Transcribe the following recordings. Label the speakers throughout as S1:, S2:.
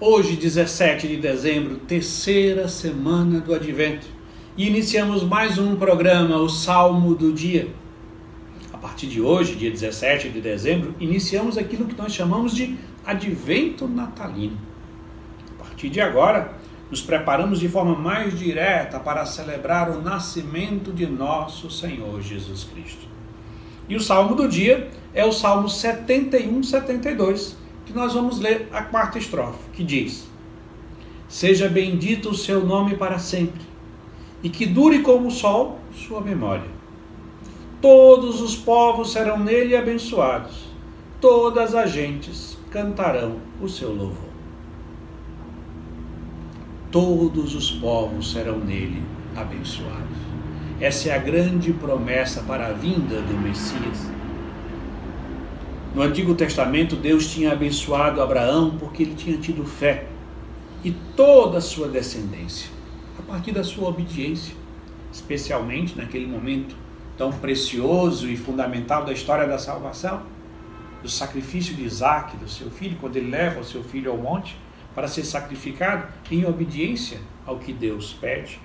S1: Hoje, 17 de dezembro, terceira semana do Advento, e iniciamos mais um programa, o Salmo do Dia. A partir de hoje, dia 17 de dezembro, iniciamos aquilo que nós chamamos de Advento Natalino. A partir de agora, nos preparamos de forma mais direta para celebrar o nascimento de nosso Senhor Jesus Cristo. E o salmo do dia é o Salmo 71, 72, que nós vamos ler a quarta estrofe, que diz: Seja bendito o seu nome para sempre, e que dure como o sol sua memória. Todos os povos serão nele abençoados, todas as gentes cantarão o seu louvor. Todos os povos serão nele abençoados. Essa é a grande promessa para a vinda do Messias. No Antigo Testamento, Deus tinha abençoado Abraão porque ele tinha tido fé e toda a sua descendência, a partir da sua obediência, especialmente naquele momento tão precioso e fundamental da história da salvação, do sacrifício de Isaac, do seu filho, quando ele leva o seu filho ao monte para ser sacrificado em obediência ao que Deus pede.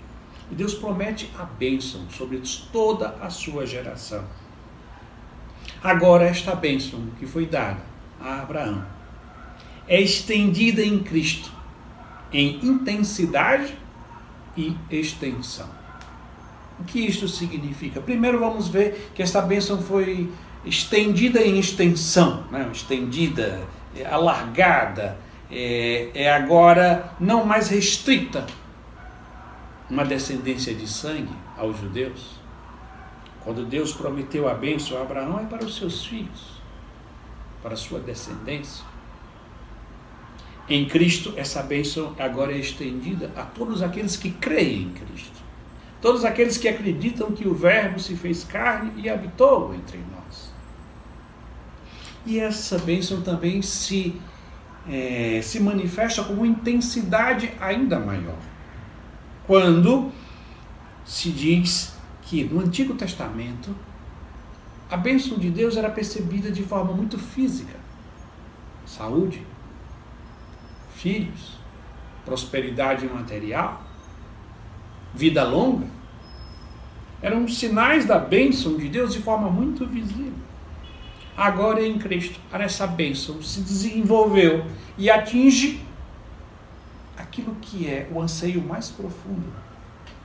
S1: E Deus promete a bênção sobre toda a sua geração. Agora, esta bênção que foi dada a Abraão é estendida em Cristo em intensidade e extensão. O que isto significa? Primeiro, vamos ver que esta bênção foi estendida em extensão, né? estendida, é, alargada, é, é agora não mais restrita uma descendência de sangue aos judeus quando Deus prometeu a bênção a Abraão, é para os seus filhos, para a sua descendência. Em Cristo, essa bênção agora é estendida a todos aqueles que creem em Cristo. Todos aqueles que acreditam que o Verbo se fez carne e habitou entre nós. E essa bênção também se, é, se manifesta com uma intensidade ainda maior. Quando se diz que no Antigo Testamento a bênção de Deus era percebida de forma muito física. Saúde, filhos, prosperidade material, vida longa. Eram sinais da bênção de Deus de forma muito visível. Agora em Cristo, essa bênção se desenvolveu e atinge aquilo que é o anseio mais profundo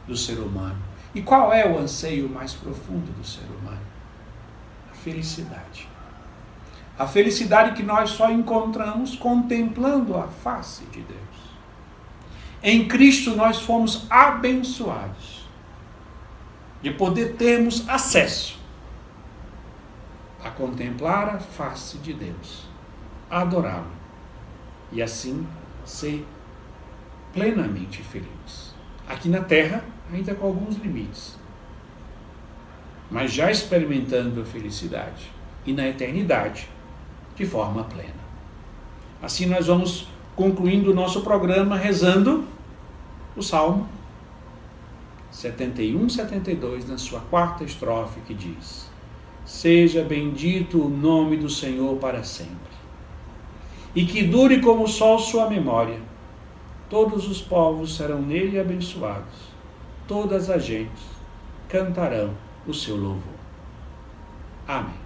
S1: do ser humano, e qual é o anseio mais profundo do ser humano? A felicidade. A felicidade que nós só encontramos contemplando a face de Deus. Em Cristo nós fomos abençoados de poder termos acesso a contemplar a face de Deus, adorá-lo e assim ser plenamente feliz. Aqui na terra, ainda com alguns limites, mas já experimentando a felicidade e na eternidade de forma plena. Assim nós vamos concluindo o nosso programa rezando o Salmo 71, 72, na sua quarta estrofe, que diz: Seja bendito o nome do Senhor para sempre, e que dure como o sol sua memória. Todos os povos serão nele abençoados todas as gentes cantarão o seu louvor. Amém.